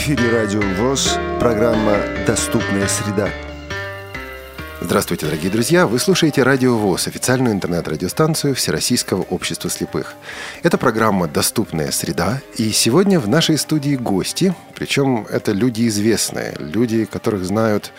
эфире Радио ВОЗ, программа «Доступная среда». Здравствуйте, дорогие друзья! Вы слушаете Радио ВОЗ, официальную интернет-радиостанцию Всероссийского общества слепых. Это программа «Доступная среда», и сегодня в нашей студии гости, причем это люди известные, люди, которых знают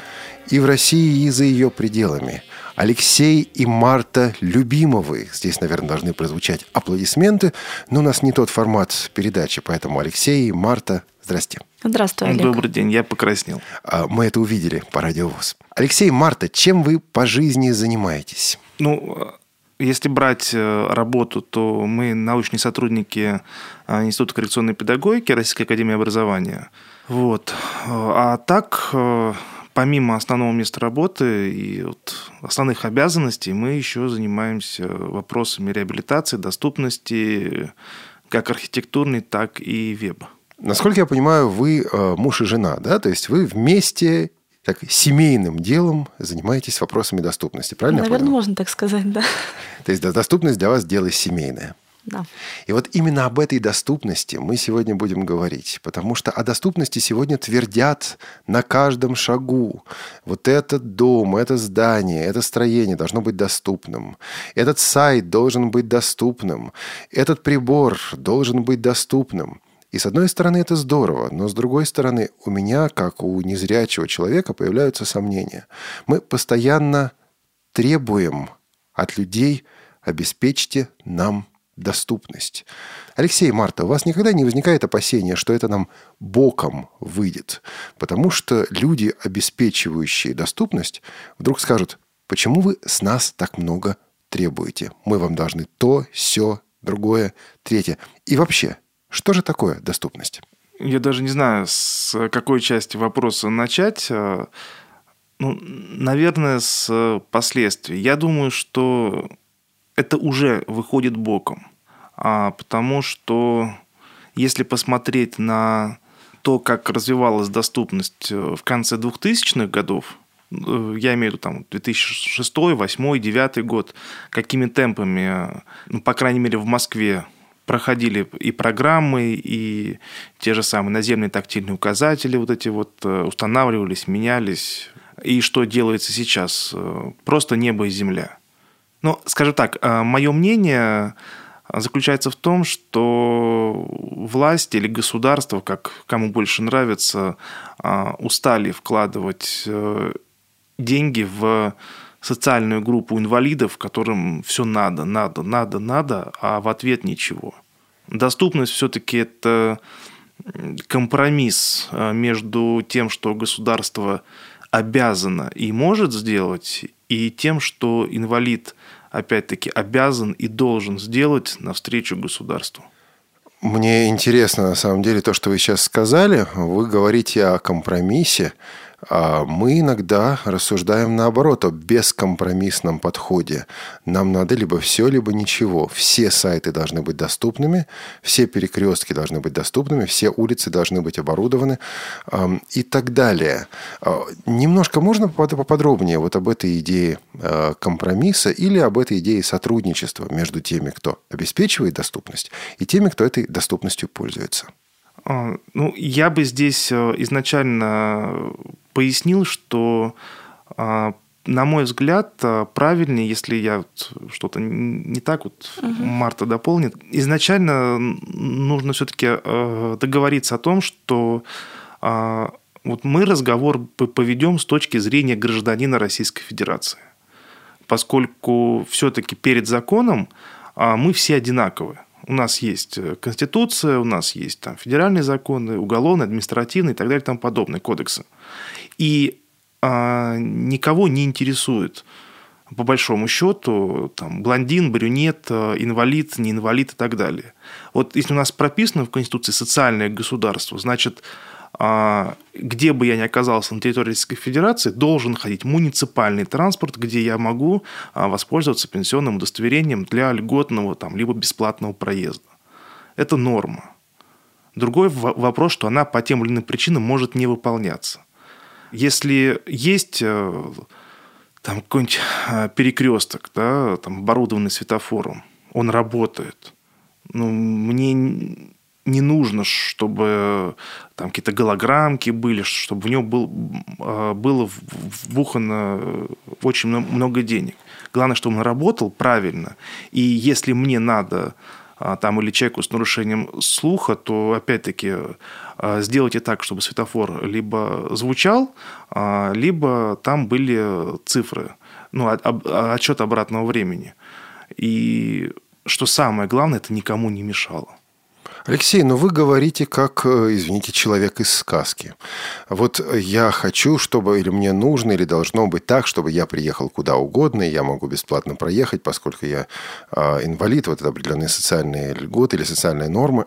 и в России, и за ее пределами – Алексей и Марта Любимовы. Здесь, наверное, должны прозвучать аплодисменты, но у нас не тот формат передачи, поэтому Алексей и Марта, здрасте. Здравствуй, Олег. Добрый день, я покраснел. А, мы это увидели по радиовоз. Алексей Марта, чем вы по жизни занимаетесь? Ну, если брать э, работу, то мы научные сотрудники э, Института коррекционной педагогики Российской академии образования. Вот. А так э, помимо основного места работы и вот основных обязанностей, мы еще занимаемся вопросами реабилитации, доступности, как архитектурной, так и веба. Насколько я понимаю, вы э, муж и жена, да? То есть вы вместе так, семейным делом занимаетесь вопросами доступности, правильно? Наверное, можно так сказать, да. То есть доступность для вас дело семейное. Да. И вот именно об этой доступности мы сегодня будем говорить, потому что о доступности сегодня твердят на каждом шагу. Вот этот дом, это здание, это строение должно быть доступным. Этот сайт должен быть доступным. Этот прибор должен быть доступным. И с одной стороны это здорово, но с другой стороны у меня, как у незрячего человека, появляются сомнения. Мы постоянно требуем от людей обеспечьте нам доступность. Алексей, Марта, у вас никогда не возникает опасения, что это нам боком выйдет? Потому что люди, обеспечивающие доступность, вдруг скажут, почему вы с нас так много требуете? Мы вам должны то, все, другое, третье. И вообще, что же такое доступность? Я даже не знаю, с какой части вопроса начать. Ну, наверное, с последствий. Я думаю, что это уже выходит боком. А, потому что если посмотреть на то, как развивалась доступность э, в конце 2000-х годов, э, я имею в виду там 2006, 2008, 2009 год, какими темпами, ну, по крайней мере, в Москве проходили и программы, и те же самые наземные тактильные указатели вот эти вот э, устанавливались, менялись. И что делается сейчас? Просто небо и земля. Ну, скажем так, э, мое мнение заключается в том, что власть или государство, как кому больше нравится, э, устали вкладывать э, деньги в социальную группу инвалидов, которым все надо, надо, надо, надо, а в ответ ничего. Доступность все-таки это компромисс между тем, что государство обязано и может сделать, и тем, что инвалид, опять-таки, обязан и должен сделать навстречу государству. Мне интересно, на самом деле, то, что вы сейчас сказали. Вы говорите о компромиссе. А мы иногда рассуждаем наоборот о бескомпромиссном подходе. Нам надо либо все, либо ничего. Все сайты должны быть доступными, все перекрестки должны быть доступными, все улицы должны быть оборудованы и так далее. А, немножко можно поподробнее вот об этой идее а, компромисса или об этой идее сотрудничества между теми, кто обеспечивает доступность, и теми, кто этой доступностью пользуется? А, ну, я бы здесь э, изначально пояснил, что, а, на мой взгляд, э, правильнее, если я что-то не так, вот угу. Марта дополнит, изначально нужно все-таки э, договориться о том, что а, вот мы разговор поведем с точки зрения гражданина Российской Федерации, поскольку все-таки перед законом мы все одинаковые. У нас есть э, Конституция, у нас есть там федеральные законы, уголовные, административные и так далее и тому подобное, кодексы. И а, никого не интересует, по большому счету, там, блондин, брюнет, э, инвалид, не инвалид и так далее. Вот если у нас прописано в Конституции социальное государство, значит, где бы я ни оказался на территории Российской Федерации, должен ходить муниципальный транспорт, где я могу а, воспользоваться пенсионным удостоверением для льготного там, либо бесплатного проезда. Это норма. Другой вопрос, что она по тем или иным причинам может не выполняться. Если есть э, там какой-нибудь э, перекресток, да, там, оборудованный светофором, он работает. Ну, мне не нужно, чтобы там какие-то голограммки были, чтобы в него был, а, было вбухано очень много денег. Главное, чтобы он работал правильно. И если мне надо а, там или человеку с нарушением слуха, то опять-таки а, сделайте так, чтобы светофор либо звучал, либо там были цифры, ну, отчет обратного времени. И что самое главное, это никому не мешало. Алексей, но ну вы говорите как, э, извините, человек из сказки. Вот я хочу, чтобы, или мне нужно, или должно быть так, чтобы я приехал куда угодно, и я могу бесплатно проехать, поскольку я э, инвалид, вот это определенные социальные льготы или социальные нормы.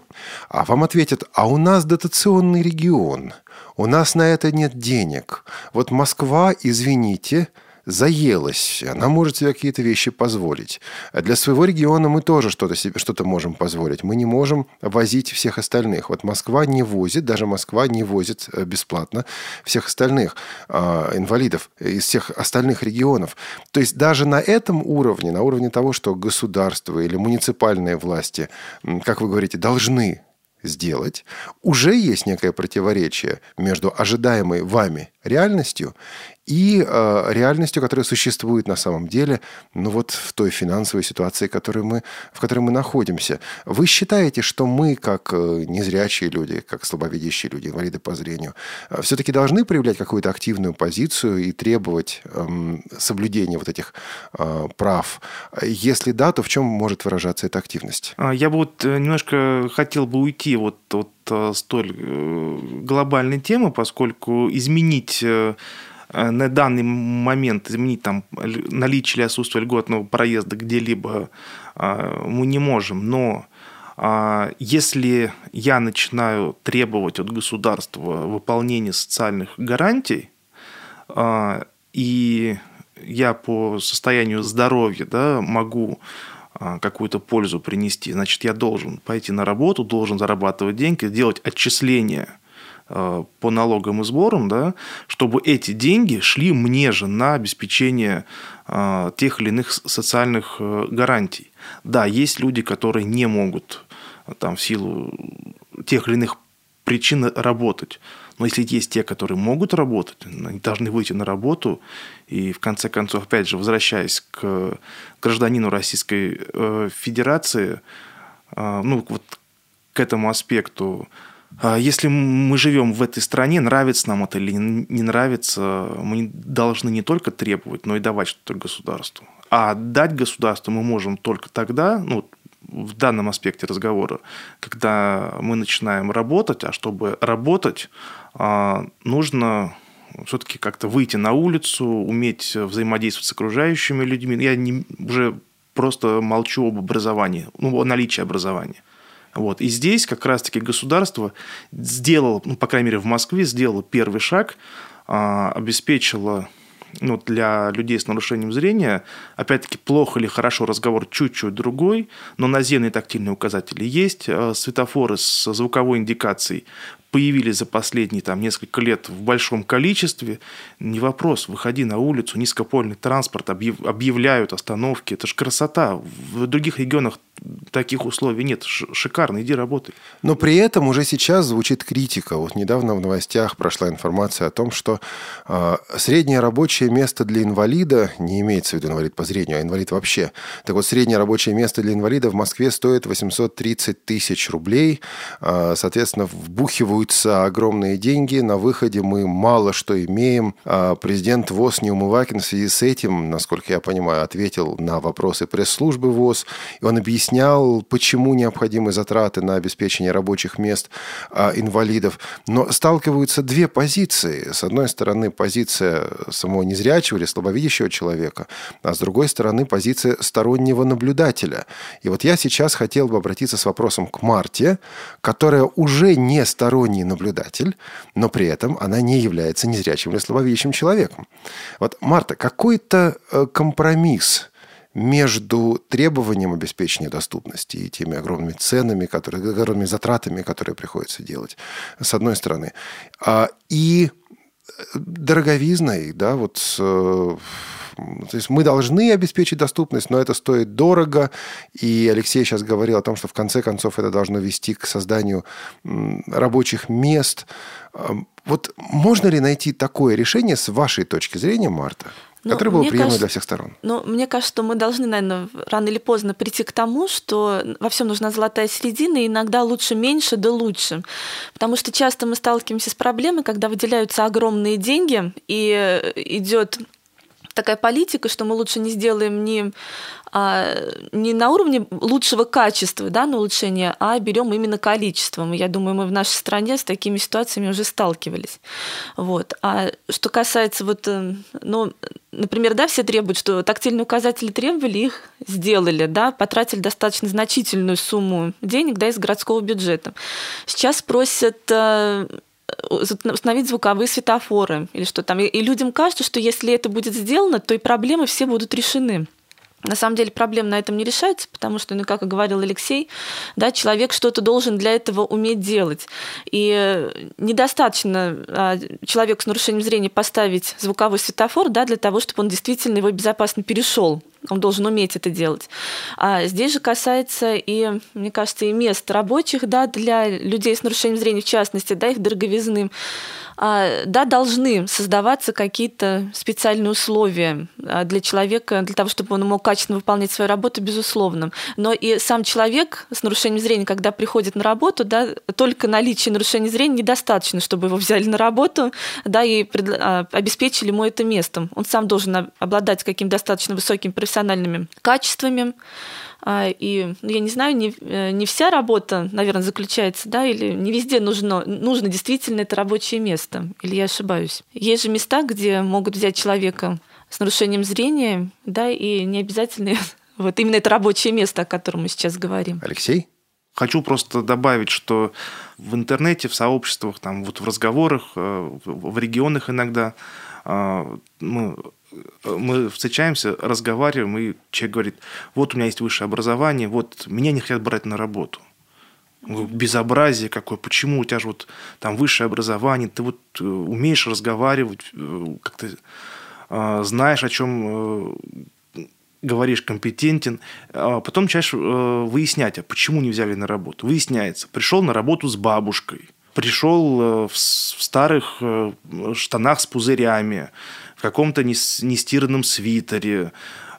А вам ответят, а у нас дотационный регион, у нас на это нет денег. Вот Москва, извините, заелась, она может себе какие-то вещи позволить. А для своего региона мы тоже что-то себе что-то можем позволить. Мы не можем возить всех остальных. Вот Москва не возит, даже Москва не возит э, бесплатно всех остальных э, инвалидов из всех остальных регионов. То есть даже на этом уровне, на уровне того, что государство или муниципальные власти, как вы говорите, должны сделать, уже есть некое противоречие между ожидаемой вами реальностью и э, реальностью, которая существует на самом деле, ну вот в той финансовой ситуации, которой мы, в которой мы находимся. Вы считаете, что мы, как э, незрячие люди, как слабовидящие люди, инвалиды по зрению, э, все-таки должны проявлять какую-то активную позицию и требовать э, соблюдения вот этих э, прав? Если да, то в чем может выражаться эта активность? А, я бы вот э, немножко хотел бы уйти вот от э, столь глобальной темы, поскольку изменить на данный момент изменить там наличие или отсутствие льготного проезда где-либо э, мы не можем, но э, если я начинаю требовать от государства выполнения социальных гарантий, и я по состоянию здоровья да, могу какую-то пользу принести, значит, я должен пойти на работу, должен зарабатывать деньги, делать отчисления – Э, по налогам и сборам, да, чтобы эти деньги шли мне же на обеспечение э, тех или иных социальных э, гарантий. Да, есть люди, которые не могут там, в силу тех или иных причин работать. Но если есть те, которые могут работать, они должны выйти на работу. И в конце концов, опять же, возвращаясь к гражданину Российской Федерации, ну, вот к этому аспекту, если мы живем в этой стране, нравится нам это или не нравится, мы должны не только требовать, но и давать что-то государству. А дать государству мы можем только тогда, ну, в данном аспекте разговора, когда мы начинаем работать, а чтобы работать, а, нужно все-таки как-то выйти на улицу, уметь взаимодействовать с окружающими людьми. Я не, уже просто молчу об образовании, ну, о наличии образования. Вот. И здесь как раз-таки государство сделало, ну, по крайней мере, в Москве сделало первый шаг, а, обеспечило ну, для людей с нарушением зрения, опять-таки, плохо или хорошо разговор чуть-чуть другой, но наземные тактильные указатели есть, а, светофоры с звуковой индикацией появились за последние там, несколько лет в большом количестве, не вопрос, выходи на улицу, низкопольный транспорт, объявляют остановки, это же красота. В других регионах таких условий нет. Шикарно, иди работай. Но при этом уже сейчас звучит критика. Вот недавно в новостях прошла информация о том, что э, среднее рабочее место для инвалида, не имеется в виду инвалид по зрению, а инвалид вообще. Так вот, среднее рабочее место для инвалида в Москве стоит 830 тысяч рублей. Э, соответственно, вбухиваются огромные деньги. На выходе мы мало что имеем. Э, президент ВОЗ Неумывакин в связи с этим, насколько я понимаю, ответил на вопросы пресс-службы ВОЗ. И он объяснял, почему необходимы затраты на обеспечение рабочих мест а, инвалидов. Но сталкиваются две позиции. С одной стороны, позиция самого незрячего или слабовидящего человека, а с другой стороны, позиция стороннего наблюдателя. И вот я сейчас хотел бы обратиться с вопросом к Марте, которая уже не сторонний наблюдатель, но при этом она не является незрячим или слабовидящим человеком. Вот, Марта, какой-то э, компромисс между требованием обеспечения доступности и теми огромными ценами, которые, огромными затратами, которые приходится делать, с одной стороны, а, и дороговизной, да, вот э, то есть мы должны обеспечить доступность, но это стоит дорого. И Алексей сейчас говорил о том, что в конце концов это должно вести к созданию рабочих мест. Вот можно ли найти такое решение с вашей точки зрения, Марта? Ну, которое было приемлемо кажется, для всех сторон. Ну, мне кажется, что мы должны, наверное, рано или поздно прийти к тому, что во всем нужна золотая середина, и иногда лучше меньше, да лучше. Потому что часто мы сталкиваемся с проблемой, когда выделяются огромные деньги, и идет такая политика, что мы лучше не сделаем не, а, не на уровне лучшего качества, да, на улучшение, а берем именно количеством. Я думаю, мы в нашей стране с такими ситуациями уже сталкивались. Вот. А что касается вот, э, ну, например, да, все требуют, что тактильные указатели требовали, их сделали, да, потратили достаточно значительную сумму денег, да, из городского бюджета. Сейчас просят э, установить звуковые светофоры или что там. И людям кажется, что если это будет сделано, то и проблемы все будут решены. На самом деле проблема на этом не решается, потому что, ну, как и говорил Алексей, да, человек что-то должен для этого уметь делать. И недостаточно а, человеку с нарушением зрения поставить звуковой светофор да, для того, чтобы он действительно его безопасно перешел. Он должен уметь это делать. А здесь же касается и, мне кажется, и мест рабочих да, для людей с нарушением зрения, в частности, да, их дороговизны. А, да, должны создаваться какие-то специальные условия а, для человека, для того, чтобы он мог качественно выполнять свою работу, безусловно. Но и сам человек с нарушением зрения, когда приходит на работу, да, только наличие нарушения зрения недостаточно, чтобы его взяли на работу да, и а, обеспечили ему это местом. Он сам должен обладать каким-то достаточно высокими профессиональными качествами, а, и, ну, я не знаю, не, э, не вся работа, наверное, заключается, да, или не везде нужно, нужно действительно это рабочее место, или я ошибаюсь. Есть же места, где могут взять человека с нарушением зрения, да, и не обязательно вот именно это рабочее место, о котором мы сейчас говорим. Алексей? Хочу просто добавить, что в интернете, в сообществах, там, вот в разговорах, э, в регионах иногда а, мы мы встречаемся, разговариваем, и человек говорит, вот у меня есть высшее образование, вот меня не хотят брать на работу. Безобразие какое, почему у тебя же вот там высшее образование, ты вот э, умеешь разговаривать, э, как ты э, знаешь, о чем говоришь, компетентен, а потом начинаешь выяснять, а почему не взяли на работу. Выясняется, пришел на работу с бабушкой, пришел в старых штанах с пузырями, каком-то нестиранном свитере,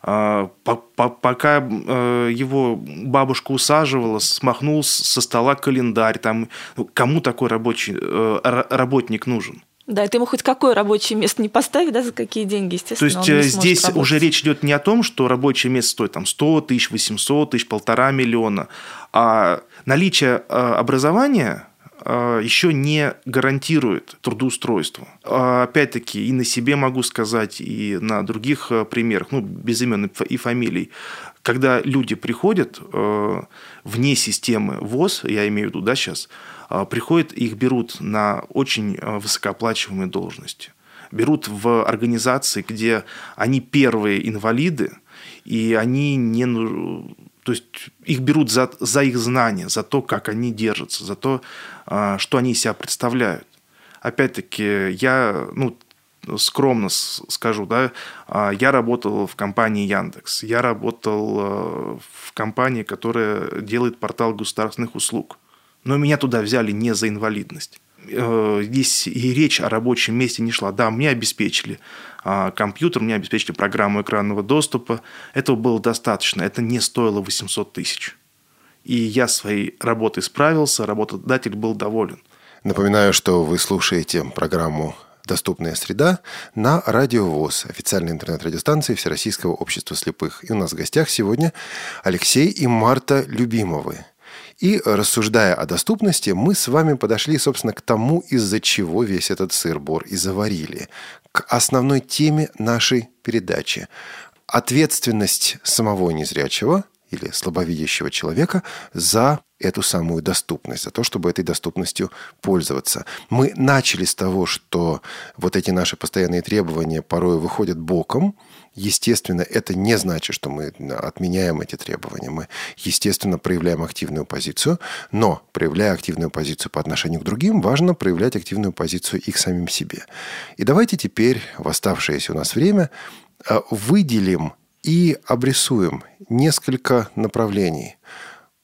а, пока э, его бабушка усаживала, смахнул со стола календарь. Там, ну, кому такой рабочий, э, работник нужен? Да, это ему хоть какое рабочее место не поставить, да, за какие деньги, естественно. То есть э, здесь работать. уже речь идет не о том, что рабочее место стоит там 100 тысяч, 800 тысяч, полтора миллиона, а наличие образования еще не гарантирует трудоустройство. А, опять-таки, и на себе могу сказать, и на других а, примерах, ну, без имен и фамилий, когда люди приходят вне системы ВОЗ, я имею в виду, да, сейчас, приходят, их берут на очень высокооплачиваемые должности. Берут в организации, где они первые инвалиды, и они не то есть их берут за, за их знания, за то, как они держатся, за то, а, что они из себя представляют. Опять-таки, я ну, скромно скажу, да, а, я работал в компании Яндекс, я работал а, в компании, которая делает портал государственных услуг. Но меня туда взяли не за инвалидность. Э, здесь и речь о рабочем месте не шла. Да, мне обеспечили а, компьютер, мне обеспечили программу экранного доступа. Этого было достаточно. Это не стоило 800 тысяч. И я своей работой справился, работодатель был доволен. Напоминаю, что вы слушаете программу «Доступная среда» на Радио ВОЗ, официальной интернет-радиостанции Всероссийского общества слепых. И у нас в гостях сегодня Алексей и Марта Любимовы. И рассуждая о доступности, мы с вами подошли, собственно, к тому, из-за чего весь этот сыр-бор и заварили. К основной теме нашей передачи. Ответственность самого незрячего или слабовидящего человека за эту самую доступность, за то, чтобы этой доступностью пользоваться. Мы начали с того, что вот эти наши постоянные требования порой выходят боком. Естественно, это не значит, что мы отменяем эти требования. Мы, естественно, проявляем активную позицию, но, проявляя активную позицию по отношению к другим, важно проявлять активную позицию и к самим себе. И давайте теперь в оставшееся у нас время э, выделим и обрисуем несколько направлений –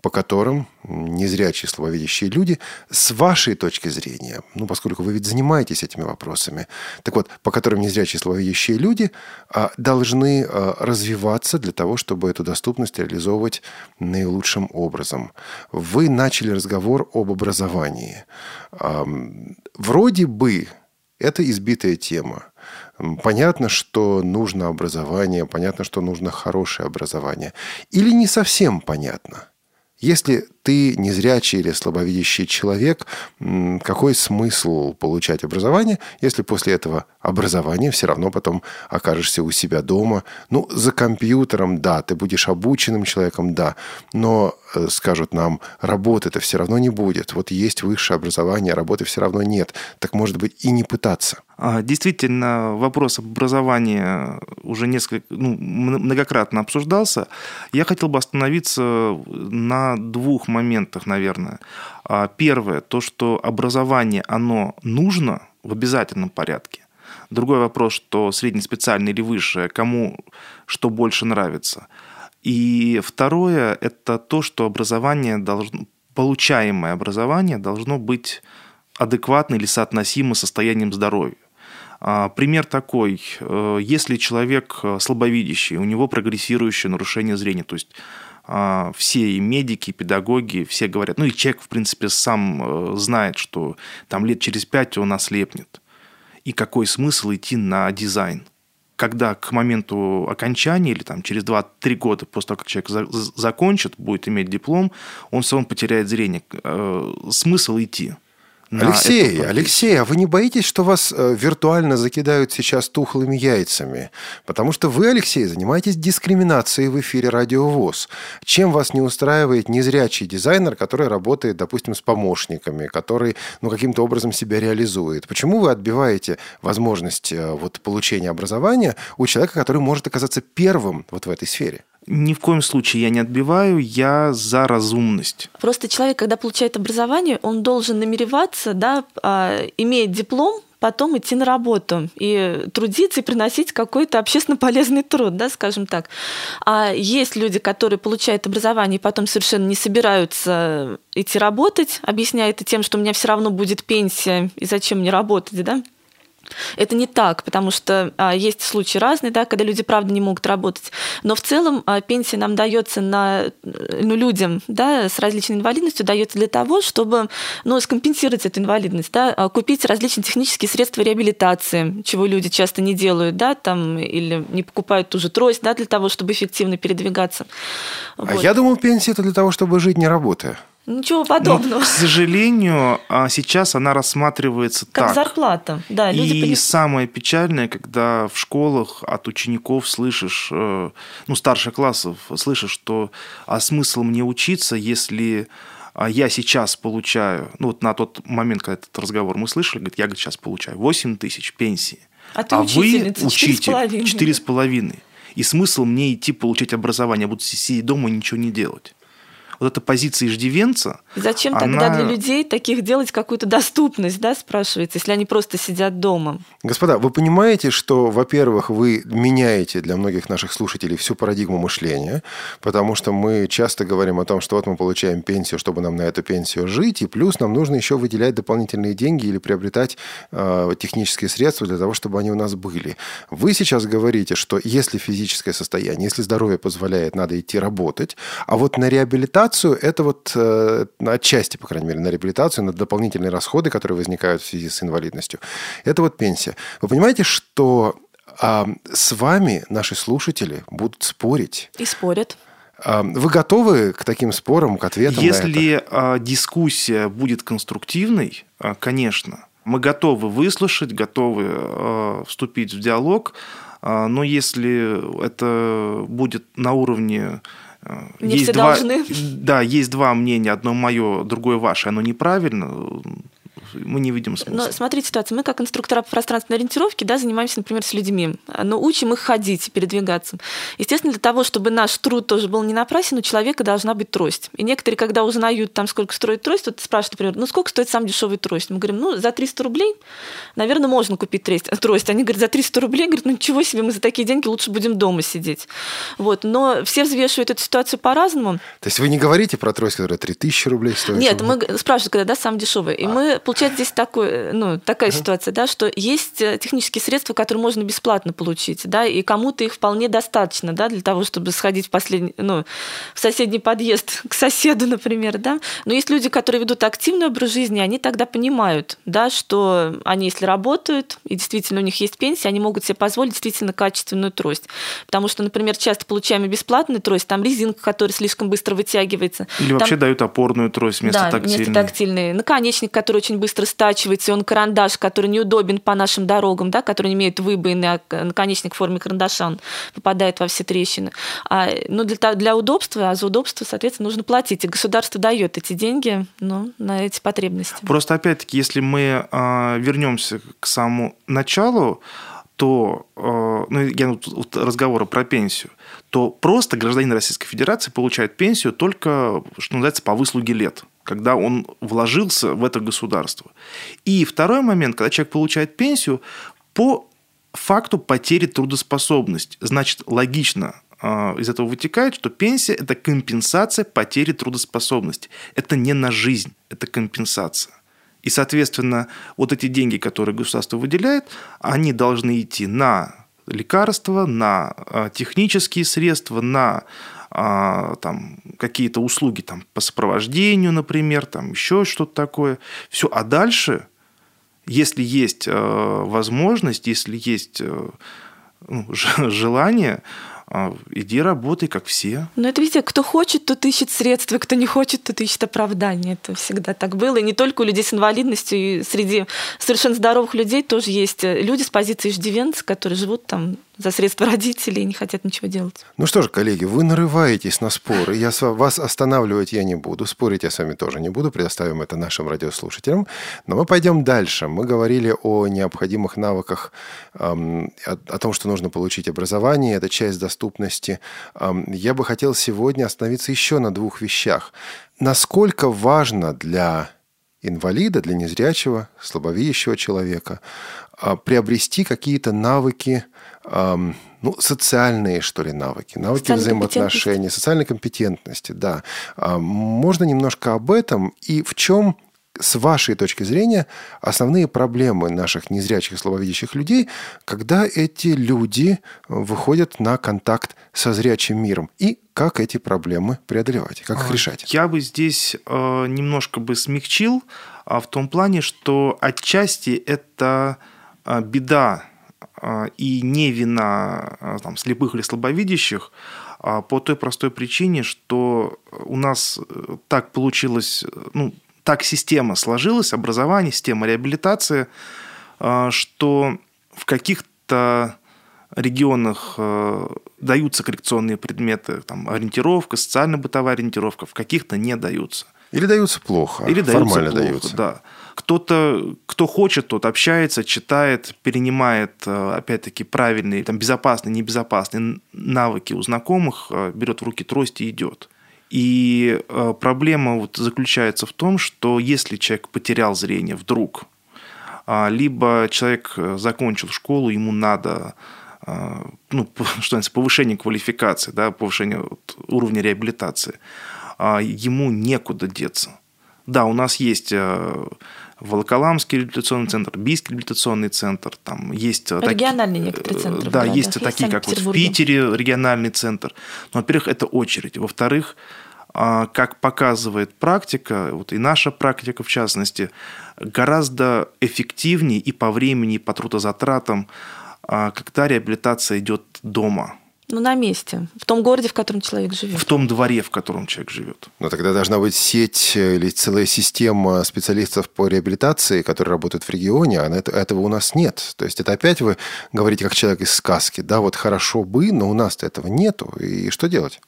по которым незрячие слабовидящие люди с вашей точки зрения, ну, поскольку вы ведь занимаетесь этими вопросами, так вот, по которым незрячие слабовидящие люди а, должны а, развиваться для того, чтобы эту доступность реализовывать наилучшим образом. Вы начали разговор об образовании. Вроде бы это избитая тема. Понятно, что нужно образование, понятно, что нужно хорошее образование. Или не совсем понятно – если ты незрячий или слабовидящий человек, какой смысл получать образование, если после этого образования все равно потом окажешься у себя дома? Ну, за компьютером, да, ты будешь обученным человеком, да, но, скажут нам, работы-то все равно не будет. Вот есть высшее образование, работы все равно нет. Так, может быть, и не пытаться. А, действительно, вопрос образования уже несколько, ну, многократно обсуждался. Я хотел бы остановиться на двух моментах, наверное. А, первое, то, что образование, оно нужно в обязательном порядке. Другой вопрос, что среднеспециальное или высшее, кому что больше нравится. И второе, это то, что образование должно, получаемое образование должно быть адекватно или соотносимо с состоянием здоровья. А, пример такой. Э, если человек э, слабовидящий, у него прогрессирующее нарушение зрения, то есть а, все и медики, и педагоги, все говорят, ну и человек, в принципе, сам э, знает, что там лет через пять он ослепнет. И какой смысл идти на дизайн? Когда к моменту окончания или там, через 2-3 года после того, как человек за- закончит, будет иметь диплом, он равно потеряет зрение. Смысл идти? Алексей, Алексей, а вы не боитесь, что вас э, виртуально закидают сейчас тухлыми яйцами? Потому что вы, Алексей, занимаетесь дискриминацией в эфире Радио ВОЗ. Чем вас не устраивает незрячий дизайнер, который работает, допустим, с помощниками, который ну, каким-то образом себя реализует? Почему вы отбиваете возможность э, вот, получения образования у человека, который может оказаться первым вот в этой сфере? Ни в коем случае я не отбиваю, я за разумность. Просто человек, когда получает образование, он должен намереваться, да, а, иметь диплом, потом идти на работу и трудиться и приносить какой-то общественно полезный труд, да, скажем так. А есть люди, которые получают образование и потом совершенно не собираются идти работать, объясняя это тем, что у меня все равно будет пенсия, и зачем мне работать, да? Это не так, потому что а, есть случаи разные, да, когда люди правда не могут работать. Но в целом а, пенсия нам дается на ну, людям да, с различной инвалидностью дается для того, чтобы ну, скомпенсировать эту инвалидность, да, а, купить различные технические средства реабилитации, чего люди часто не делают, да, там, или не покупают ту же трость да, для того, чтобы эффективно передвигаться. А вот. я думал, пенсия это для того, чтобы жить не работая. Ничего подобного. Но, к сожалению, а, сейчас она рассматривается как так. зарплата. Да, люди и понес... самое печальное, когда в школах от учеников слышишь, э, ну, старших классов, слышишь, что а смысл мне учиться, если а, я сейчас получаю, ну, вот на тот момент, когда этот разговор мы слышали, говорит, я говорит, сейчас получаю 8 тысяч пенсии. А, а вы учитель 4,5. И смысл мне идти получать образование, я буду сидеть дома и ничего не делать вот эта позиция иждивенца... Зачем она... тогда для людей таких делать какую-то доступность, да, спрашивается, если они просто сидят дома? Господа, вы понимаете, что, во-первых, вы меняете для многих наших слушателей всю парадигму мышления, потому что мы часто говорим о том, что вот мы получаем пенсию, чтобы нам на эту пенсию жить, и плюс нам нужно еще выделять дополнительные деньги или приобретать э, технические средства для того, чтобы они у нас были. Вы сейчас говорите, что если физическое состояние, если здоровье позволяет, надо идти работать, а вот на реабилитацию реабилитацию, это вот э, отчасти, по крайней мере, на реабилитацию, на дополнительные расходы, которые возникают в связи с инвалидностью. Это вот пенсия. Вы понимаете, что э, с вами наши слушатели будут спорить. И спорят. Вы готовы к таким спорам, к ответам Если на это? дискуссия будет конструктивной, а, конечно, мы готовы выслушать, готовы а, вступить в диалог, а, но если это будет на уровне Не есть все два, должны. Да, есть два мнения, одно мое, другое ваше, оно неправильно мы не видим смысла. Но смотрите ситуацию. Мы как инструктора по пространственной ориентировке да, занимаемся, например, с людьми, но учим их ходить, передвигаться. Естественно, для того, чтобы наш труд тоже был не напрасен, у человека должна быть трость. И некоторые, когда узнают, там, сколько стоит трость, вот спрашивают, например, ну сколько стоит сам дешевый трость? Мы говорим, ну за 300 рублей, наверное, можно купить трость. Они говорят, за 300 рублей, говорят, ну ничего себе, мы за такие деньги лучше будем дома сидеть. Вот. Но все взвешивают эту ситуацию по-разному. То есть вы не говорите про трость, которая 3000 рублей стоит? Нет, мы спрашивают, когда да, сам дешевый. И а. мы, получается, получается здесь такой, э, ну, такая ситуация, да, что есть э, технические средства, которые можно бесплатно получить, да, и кому-то их вполне достаточно, да, для того, чтобы сходить в последний, ну, в соседний подъезд к соседу, например, да. Но есть люди, которые ведут активный образ жизни, они тогда понимают, да, что они, если работают, и действительно у них есть пенсия, они могут себе позволить действительно качественную трость. Потому что, например, часто получаем и бесплатную трость, там резинка, которая слишком быстро вытягивается. Или там... вообще дают опорную трость вместо да, тактильной. вместо тактильной. Наконечник, который очень быстро быстро стачивается, он карандаш, который неудобен по нашим дорогам, да, который имеет выбоины, а наконечник в форме карандаша, он попадает во все трещины. А, ну, для, для удобства, а за удобство, соответственно, нужно платить. И государство дает эти деньги ну, на эти потребности. Просто, опять-таки, если мы э, вернемся к самому началу, то, э, ну, я вот разговора про пенсию, то просто гражданин Российской Федерации получает пенсию только, что называется, по выслуге лет когда он вложился в это государство. И второй момент, когда человек получает пенсию по факту потери трудоспособности. Значит, логично а, из этого вытекает, что пенсия – это компенсация потери трудоспособности. Это не на жизнь, это компенсация. И, соответственно, вот эти деньги, которые государство выделяет, они должны идти на лекарства, на а, технические средства, на а, там, какие-то услуги там, по сопровождению, например, там, еще что-то такое. Все. А дальше, если есть э, возможность, если есть э, ну, желание, иди работай, как все. Но это везде. Кто хочет, тот ищет средства, кто не хочет, тот ищет оправдание. Это всегда так было. И не только у людей с инвалидностью, и среди совершенно здоровых людей тоже есть люди с позиции иждивенца, которые живут там за средства родителей и не хотят ничего делать. Ну что ж, коллеги, вы нарываетесь на споры. Я вас останавливать я не буду. Спорить я с вами тоже не буду. Предоставим это нашим радиослушателям. Но мы пойдем дальше. Мы говорили о необходимых навыках, эм, о, о том, что нужно получить образование. Это часть доступности. Эм, я бы хотел сегодня остановиться еще на двух вещах. Насколько важно для инвалида, для незрячего, слабовидящего человека а, приобрести какие-то навыки ну, социальные, что ли, навыки, навыки взаимоотношений, социальной компетентности, да. Можно немножко об этом и в чем с вашей точки зрения, основные проблемы наших незрячих и слабовидящих людей, когда эти люди выходят на контакт со зрячим миром, и как эти проблемы преодолевать, как их а, решать? Я бы здесь э, немножко бы смягчил а, в том плане, что отчасти это э, беда а, и не вина а, там, слепых или слабовидящих а по той простой причине, что у нас э, так получилось, ну, так система сложилась, образование, система реабилитации, что в каких-то регионах э, даются коррекционные предметы, там, ориентировка, социально-бытовая ориентировка, в каких-то не даются. Или даются плохо, Или формально даются. Плохо, даются. Да. Кто-то, кто хочет, тот общается, читает, перенимает, э, опять-таки, правильные, там, безопасные, небезопасные навыки у знакомых, э, берет в руки трость и идет. И э, проблема вот заключается в том, что если человек потерял зрение вдруг, а, либо человек закончил школу, ему надо ну, что называется, повышение квалификации, да, повышение уровня реабилитации, а, ему некуда деться. Да, у нас есть Волоколамский реабилитационный центр, Бийский реабилитационный центр, там есть... Региональные таки, некоторые центры. Да, есть такие, как вот в Питере региональный центр. Но, во-первых, это очередь. Во-вторых, а, как показывает практика, вот и наша практика в частности, гораздо эффективнее и по времени, и по трудозатратам, а, когда реабилитация идет дома – ну, на месте, в том городе, в котором человек живет. В том дворе, в котором человек живет. Но тогда должна быть сеть или целая система специалистов по реабилитации, которые работают в регионе, а этого у нас нет. То есть это опять вы говорите как человек из сказки. Да, вот хорошо бы, но у нас-то этого нету. И что делать?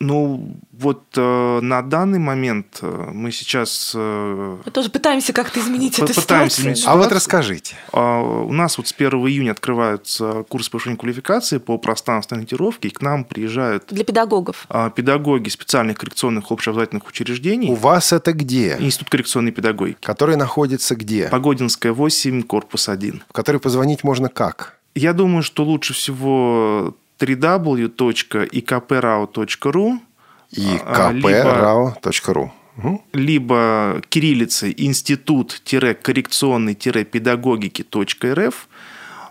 Ну, вот э, на данный момент э, мы сейчас... Э, мы тоже пытаемся как-то изменить эту пытаемся ситуацию. изменить А вот расскажите. А, у нас вот с 1 июня открываются курсы повышения квалификации по пространственной ориентировке, и к нам приезжают Для педагогов. а, педагоги специальных коррекционных общеобразовательных учреждений. У вас это где? Институт коррекционной педагогики. Который находится где? Погодинская 8, корпус 1. В который позвонить можно как? Я думаю, что лучше всего www.ikprao.ru И А, либо- kprao.ru. Мгм. либо кириллицей институт-коррекционный-педагогики.рф,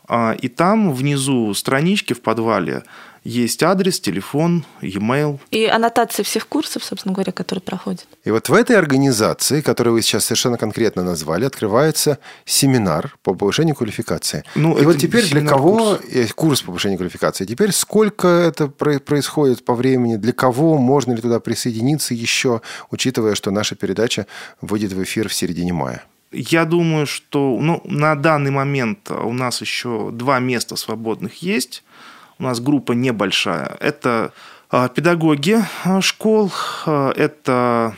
а, и там внизу странички в подвале есть адрес, телефон, e-mail. И аннотация всех курсов, собственно говоря, которые проходят. И вот в этой организации, которую вы сейчас совершенно конкретно назвали, открывается семинар по повышению квалификации. Ну, и вот теперь для кого э, курс повышения квалификации? Теперь сколько это про- происходит по времени? Для кого можно ли туда присоединиться еще, учитывая, что наша передача выйдет в эфир в середине мая? Я думаю, что ну, на данный момент у нас еще два места свободных есть. У нас группа небольшая. Это а, педагоги а, школ, а, это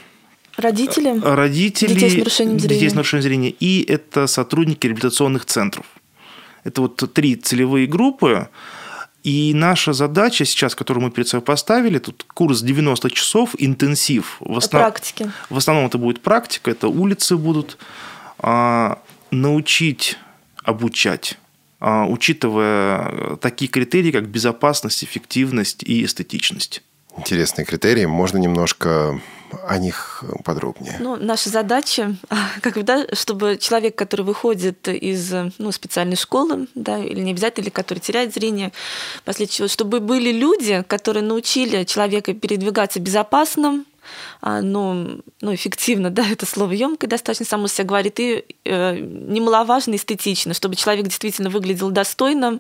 Родители. родители Детей с нарушением детей зрения. с нарушением зрения и это сотрудники реабилитационных центров. Это вот три целевые группы. И наша задача сейчас, которую мы перед собой поставили, тут курс 90 часов, интенсив. В, основ- Практики. в основном это будет практика, это улицы будут. А, научить обучать, учитывая э, такие критерии, как безопасность, эффективность и эстетичность. Интересные критерии. Можно немножко о них подробнее? Ну, наша задача, как бы, да, чтобы человек, который выходит из ну, специальной школы, да, или не обязательно, или который теряет зрение, после чего, чтобы были люди, которые научили человека передвигаться безопасно, а, ну, ну, эффективно, да, это слово емкое достаточно само себя говорит, и э, немаловажно эстетично, чтобы человек действительно выглядел достойно,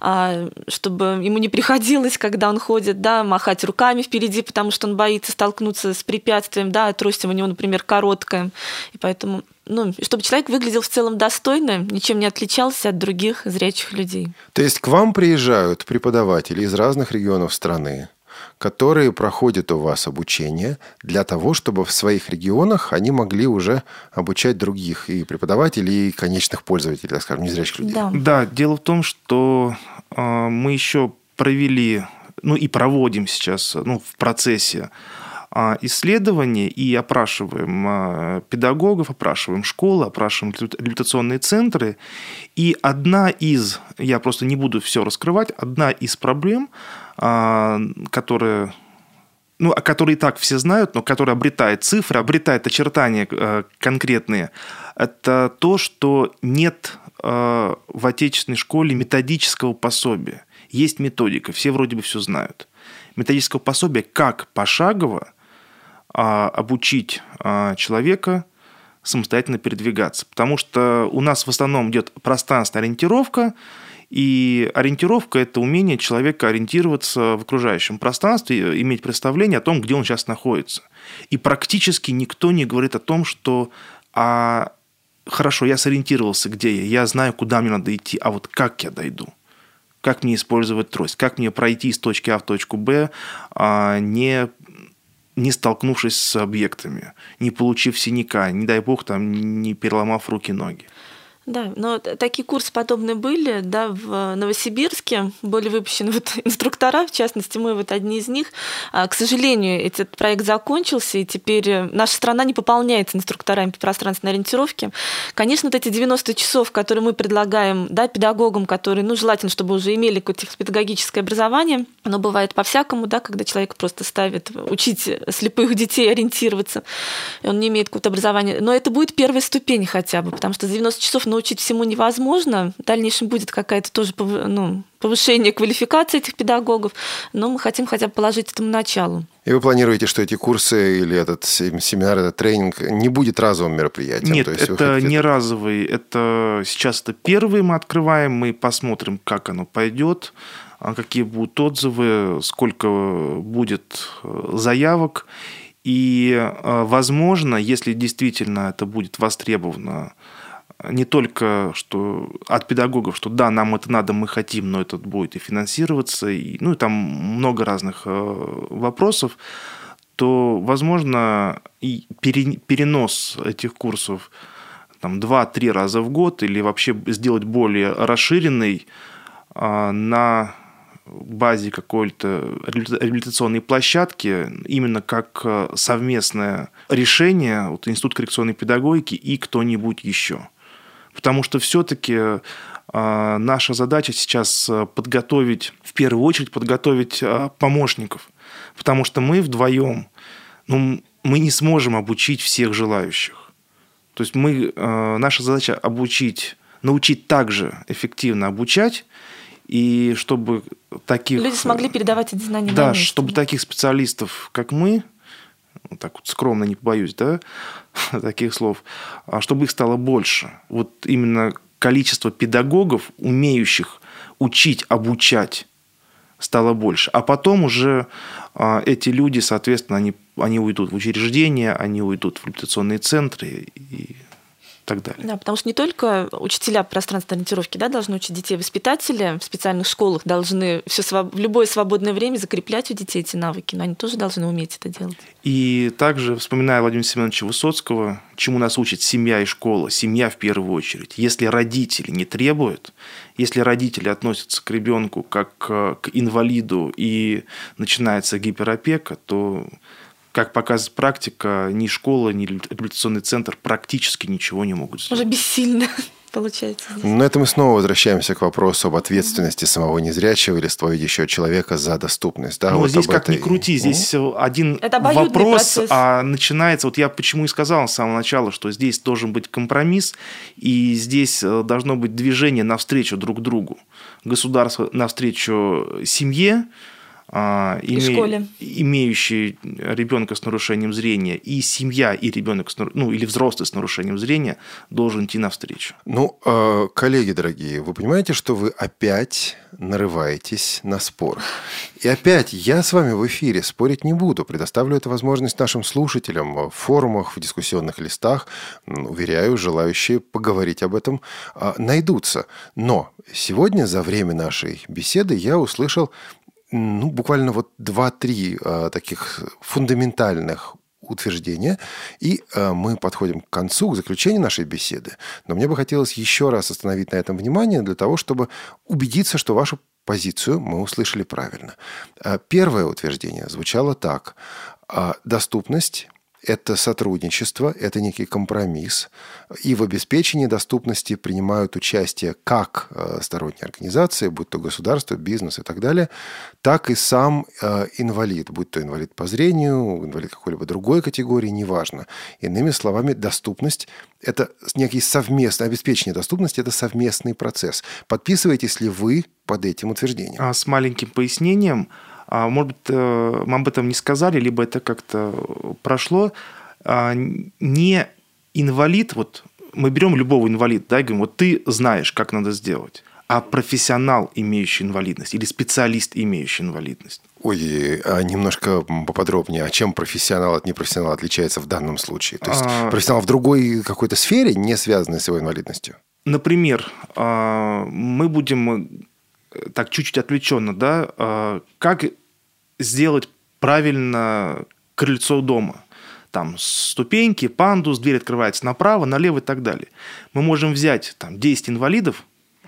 а, чтобы ему не приходилось, когда он ходит, да, махать руками впереди, потому что он боится столкнуться с препятствием, да, а трость у него, например, короткая, и поэтому ну, чтобы человек выглядел в целом достойно, ничем не отличался от других зрячих людей. То есть к вам приезжают преподаватели из разных регионов страны, которые проходят у вас обучение для того, чтобы в своих регионах они могли уже обучать других и преподавателей, и конечных пользователей, так скажем, незрячих людей. Да. Да, дело в том, что э, мы еще провели, ну и проводим сейчас, ну, в процессе э, исследования и опрашиваем э, педагогов, опрашиваем школы, опрашиваем реабилитационные центры. И одна из, я просто не буду все раскрывать, одна из проблем, э, которая ну, о которой и так все знают, но которая обретает цифры, обретает очертания э, конкретные, это то, что нет э, в отечественной школе методического пособия. Есть методика, все вроде бы все знают. Методического пособия, как пошагово э, обучить человека самостоятельно передвигаться. Потому что у нас в основном идет пространственная ориентировка, и ориентировка – это умение человека ориентироваться в окружающем пространстве, иметь представление о том, где он сейчас находится. И практически никто не говорит о том, что а, хорошо, я сориентировался, где я, я знаю, куда мне надо идти, а вот как я дойду? Как мне использовать трость? Как мне пройти из точки А в точку Б, а, не, не столкнувшись с объектами, не получив синяка, не дай бог, там, не переломав руки-ноги? Да, но такие курсы подобные были, да, в Новосибирске были выпущены вот инструктора, в частности, мы вот одни из них. А, К сожалению, этот проект закончился, и теперь наша страна не пополняется инструкторами по пространственной ориентировке. Конечно, вот эти 90 часов, которые мы предлагаем да, педагогам, которые, ну, желательно, чтобы уже имели какое-то педагогическое образование, оно бывает по-всякому, да, когда человек просто ставит учить слепых детей ориентироваться, и он не имеет какого-то образования. Но это будет первая ступень хотя бы, потому что за 90 часов научить всему невозможно. В дальнейшем будет какая-то тоже ну, повышение квалификации этих педагогов, но мы хотим хотя бы положить этому началу. И вы планируете, что эти курсы или этот семинар, этот тренинг не будет разовым мероприятием? Нет, То есть вы это хотите- не разовый. Это сейчас это первый мы открываем, мы посмотрим, как оно пойдет, а какие будут отзывы, сколько будет э, заявок. И, э, возможно, если действительно это будет востребовано не только что от педагогов, что да, нам это надо, мы хотим, но это будет и финансироваться, и, ну и там много разных э, вопросов, то, возможно, и перенос этих курсов там, 2-3 раза в год или вообще сделать более расширенный э, на базе какой-то реабилитационной площадки, именно как э, совместное решение вот, Институт коррекционной педагогики и кто-нибудь еще. Потому что все-таки э, наша задача сейчас э, подготовить, в первую очередь подготовить помощников. Потому что мы вдвоем, ну, мы не сможем обучить всех желающих. То есть мы, наша задача обучить, научить также эффективно обучать, и чтобы таких... Люди смогли передавать эти знания Да, чтобы таких специалистов, как мы, так вот скромно не побоюсь, да, таких слов, а чтобы их стало больше. Вот именно количество педагогов, умеющих учить, обучать, стало больше. А потом уже а, эти люди, соответственно, они, они уйдут в учреждения, они уйдут в реабилитационные центры и так далее. Да, потому что не только учителя пространственной ориентировки да, должны учить детей, воспитатели в специальных школах должны все, в любое свободное время закреплять у детей эти навыки, но они тоже должны уметь это делать. И также, вспоминая Владимира Семеновича Высоцкого, чему нас учит семья и школа, семья в первую очередь. Если родители не требуют, если родители относятся к ребенку как к инвалиду и начинается гиперопека, то как показывает практика, ни школа, ни реабилитационный центр практически ничего не могут сделать. Уже бессильно получается. Здесь. На этом мы снова возвращаемся к вопросу об ответственности самого незрячего или ствоидящего человека за доступность. Да, ну, вот здесь как этой... ни крути, здесь mm один Это вопрос а начинается, вот я почему и сказал с самого начала, что здесь должен быть компромисс, и здесь э, должно быть движение навстречу друг другу. Государство навстречу семье, име... школе. имеющие ребенка с нарушением зрения, и семья, и ребенок, с, ну, или взрослый с нарушением зрения должен идти навстречу. Ну, а, коллеги дорогие, вы понимаете, что вы опять нарываетесь на спор. И опять я с вами в эфире спорить не буду. Предоставлю эту возможность нашим слушателям в форумах, в дискуссионных листах. Уверяю, желающие поговорить об этом а, найдутся. Но сегодня за время нашей беседы я услышал ну, буквально вот два-три э, таких фундаментальных утверждения, и э, мы подходим к концу, к заключению нашей беседы. Но мне бы хотелось еще раз остановить на этом внимание для того, чтобы убедиться, что вашу позицию мы услышали правильно. Э, первое утверждение звучало так. Э, доступность это сотрудничество, это некий компромисс. И в обеспечении доступности принимают участие как э, сторонние организации, будь то государство, бизнес и так далее, так и сам э, инвалид, будь то инвалид по зрению, инвалид какой-либо другой категории, неважно. Иными словами, доступность – это некий совместный, обеспечение доступности – это совместный процесс. Подписываетесь ли вы под этим утверждением? А с маленьким пояснением – может быть, э, мы об этом не сказали, либо это как-то прошло. А, не инвалид, вот мы берем любого инвалида, да, и говорим, вот ты знаешь, как надо сделать, а профессионал, имеющий инвалидность, или специалист, имеющий инвалидность. Ой, а немножко поподробнее, а чем профессионал от непрофессионала отличается в данном случае? То есть а... профессионал в другой какой-то сфере, не связанной с его инвалидностью? Например, мы будем э, так чуть-чуть отвлеченно, да, как сделать правильно крыльцо дома. Там ступеньки, пандус, дверь открывается направо, налево и так далее. Мы можем взять там 10 инвалидов,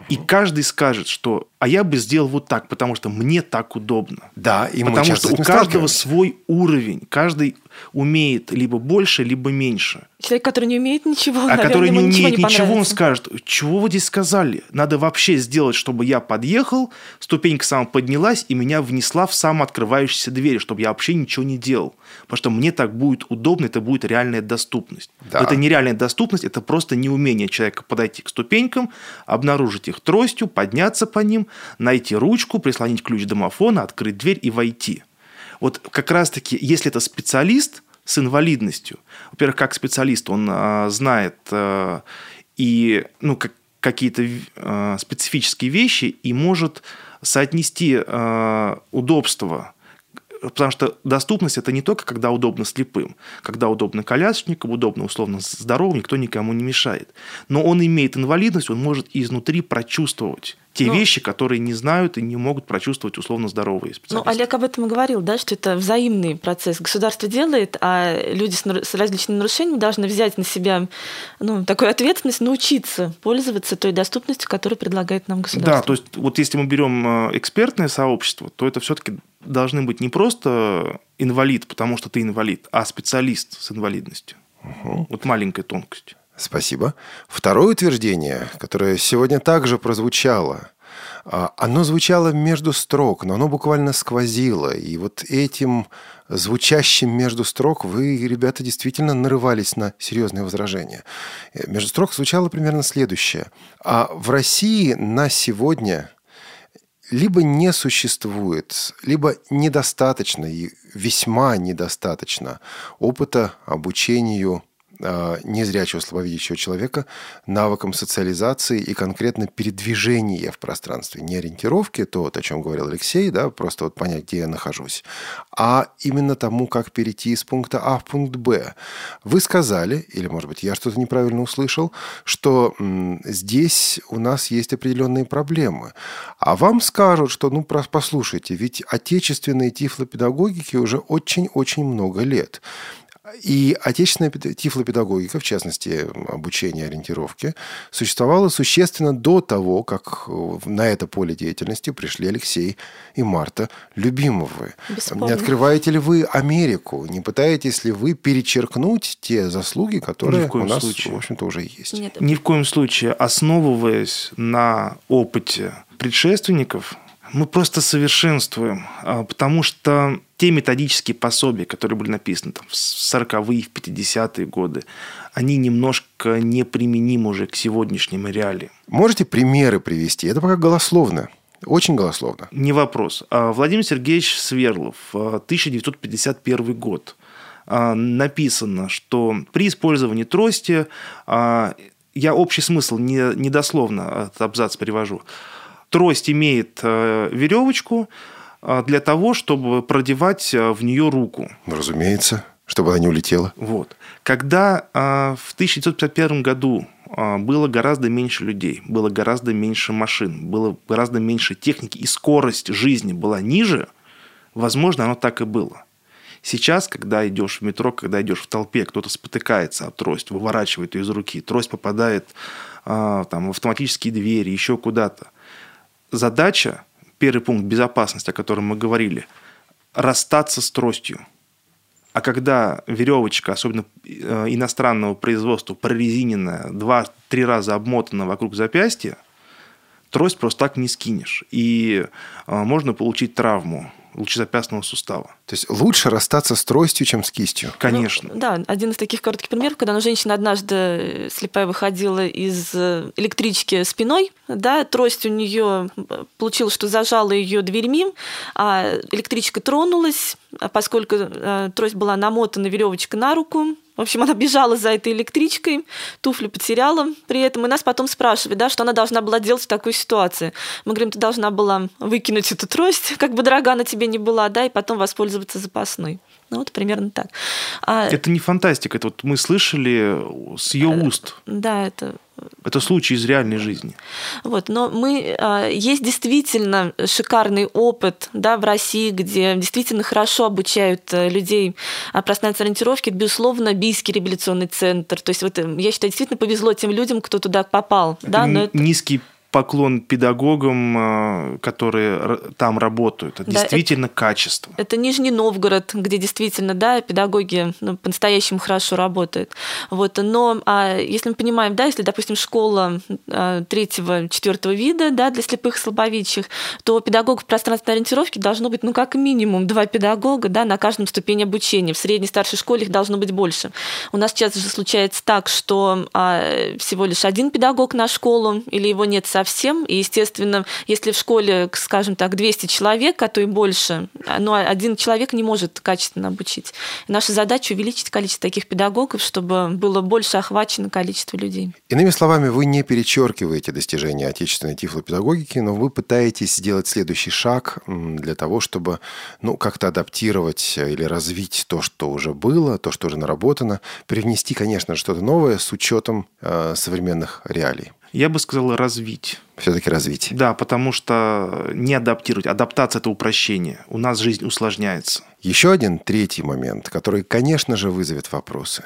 и каждый скажет, что «а я бы сделал вот так, потому что мне так удобно». Да, и Потому что у каждого свой уровень, каждый умеет либо больше, либо меньше. Человек, который не умеет ничего, а наверное, который не умеет не ничего, он скажет, чего вы здесь сказали? Надо вообще сделать, чтобы я подъехал, ступенька сама поднялась и меня внесла в самооткрывающиеся двери, чтобы я вообще ничего не делал. Потому что мне так будет удобно, это будет реальная доступность. Да. Это не реальная доступность, это просто неумение человека подойти к ступенькам, обнаружить их тростью, подняться по ним, найти ручку, прислонить ключ домофона, открыть дверь и войти. Вот как раз-таки, если это специалист с инвалидностью, во-первых, как специалист, он а, знает а, и ну, как, какие-то а, специфические вещи и может соотнести а, удобство потому что доступность это не только когда удобно слепым, когда удобно колясочникам, удобно условно здоровым, никто никому не мешает. Но он имеет инвалидность, он может изнутри прочувствовать те ну, вещи, которые не знают и не могут прочувствовать условно здоровые ну, специалисты. Ну, Олег об этом и говорил, да, что это взаимный процесс. Государство делает, а люди с, с различными нарушениями должны взять на себя ну, такую ответственность, научиться пользоваться той доступностью, которую предлагает нам государство. Да, то есть вот если мы берем э, экспертное сообщество, то это все-таки должны быть не просто инвалид, потому что ты инвалид, а специалист с инвалидностью. Угу. Вот маленькая тонкость. Спасибо. Второе утверждение, которое сегодня также прозвучало, а, оно звучало между строк, но оно буквально сквозило. И вот этим звучащим между строк вы, ребята, действительно нарывались на серьезные возражения. Э, между строк звучало примерно следующее. А в России на сегодня либо не существует, либо недостаточно и весьма недостаточно опыта обучению незрячего слабовидящего человека навыкам социализации и конкретно передвижения в пространстве. Не ориентировки, то, вот, о чем говорил Алексей, да, просто вот понять, где я нахожусь, а именно тому, как перейти из пункта А в пункт Б. Вы сказали, или, может быть, я что-то неправильно услышал, что м, здесь у нас есть определенные проблемы. А вам скажут, что, ну, послушайте, ведь отечественные тифлопедагогики уже очень-очень много лет. И отечественная тифлопедагогика, в частности, обучение ориентировки, существовала существенно до того, как на это поле деятельности пришли Алексей и Марта Любимовы. Бесспорно. Не открываете ли вы Америку? Не пытаетесь ли вы перечеркнуть те заслуги, которые у нас, случае. в общем-то, уже есть? Нет. Ни в коем случае. Основываясь на опыте предшественников, мы просто совершенствуем, а, потому что те методические пособия, которые были написаны там, в 40-е, в 50-е годы, они немножко неприменимы уже к сегодняшним реалиям. Можете примеры привести? Это пока голословно. Очень голословно. Не вопрос. А, Владимир Сергеевич Сверлов, 1951 а, год. Написано, что при использовании трости, я общий смысл не, недословно этот абзац привожу, Трость имеет э, веревочку э, для того, чтобы продевать э, в нее руку. Разумеется, чтобы она не улетела. Вот. Когда в 1951 году было гораздо меньше людей, было гораздо меньше машин, было гораздо меньше техники, и скорость жизни была ниже, возможно, оно так и было. Сейчас, когда идешь в метро, когда идешь в толпе, кто-то спотыкается от трость, выворачивает ее из руки, трость попадает там, в автоматические двери, еще куда-то задача, первый пункт безопасности, о котором мы говорили, расстаться с тростью. А когда веревочка, особенно э, иностранного производства, прорезиненная, два-три раза обмотана вокруг запястья, трость просто так не скинешь. И э, можно получить травму лучезапястного сустава. То есть лучше расстаться с тростью, чем с кистью? Конечно. Ну, да, один из таких коротких примеров, когда ну, женщина однажды э, слепая выходила из э, электрички спиной, да, трость у нее э, получилось, что зажала ее дверьми, а электричка тронулась, а поскольку трость была намотана веревочкой на руку, в общем, она бежала за этой электричкой, туфли потеряла при этом, и нас потом спрашивали, да, что она должна была делать в такой ситуации. Мы говорим, ты должна была выкинуть эту трость, как бы дорога она тебе не была, да, и потом воспользоваться запасной. Ну, вот примерно так. А... Это не фантастика, это вот мы слышали с ее уст. Да, это это случай из реальной жизни. Вот, но мы а, есть действительно шикарный опыт да, в России, где действительно хорошо обучают э, людей пространственной ориентировки. Это, безусловно, Бийский реабилитационный центр. То есть вот, э, я считаю, действительно повезло тем людям, кто туда попал. Это да, но это... Низкий поклон педагогам, э, которые там работают. Это да, действительно это, качество. Это Нижний Новгород, где действительно да, педагоги ну, по-настоящему хорошо работают. Вот. Но а если мы понимаем, да, если, допустим, школа а, третьего, четвертого вида да, для слепых и слабовидящих, то педагогов пространственной ориентировки должно быть ну, как минимум два педагога да, на каждом ступени обучения. В средней старшей школе их должно быть больше. У нас сейчас же случается так, что а, всего лишь один педагог на школу, или его нет совсем совсем. И, естественно, если в школе, скажем так, 200 человек, а то и больше, но один человек не может качественно обучить. И наша задача увеличить количество таких педагогов, чтобы было больше охвачено количество людей. Иными словами, вы не перечеркиваете достижения отечественной тифлопедагогики, но вы пытаетесь сделать следующий шаг для того, чтобы ну, как-то адаптировать или развить то, что уже было, то, что уже наработано, привнести, конечно, что-то новое с учетом э, современных реалий. Я бы сказал развить. Все-таки развить. Да, потому что не адаптировать. Адаптация – это упрощение. У нас жизнь усложняется. Еще один третий момент, который, конечно же, вызовет вопросы.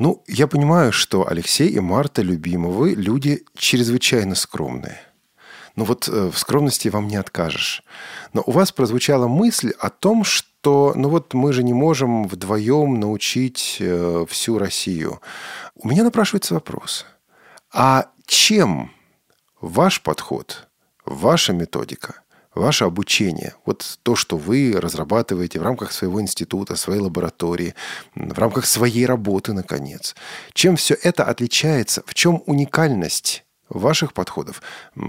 Ну, я понимаю, что Алексей и Марта Любимовы люди чрезвычайно скромные. Ну вот э, в скромности вам не откажешь. Но у вас прозвучала мысль о том, что ну вот мы же не можем вдвоем научить э, всю Россию. У меня напрашивается вопрос. А чем ваш подход, ваша методика, ваше обучение, вот то, что вы разрабатываете в рамках своего института, своей лаборатории, в рамках своей работы, наконец, чем все это отличается, в чем уникальность ваших подходов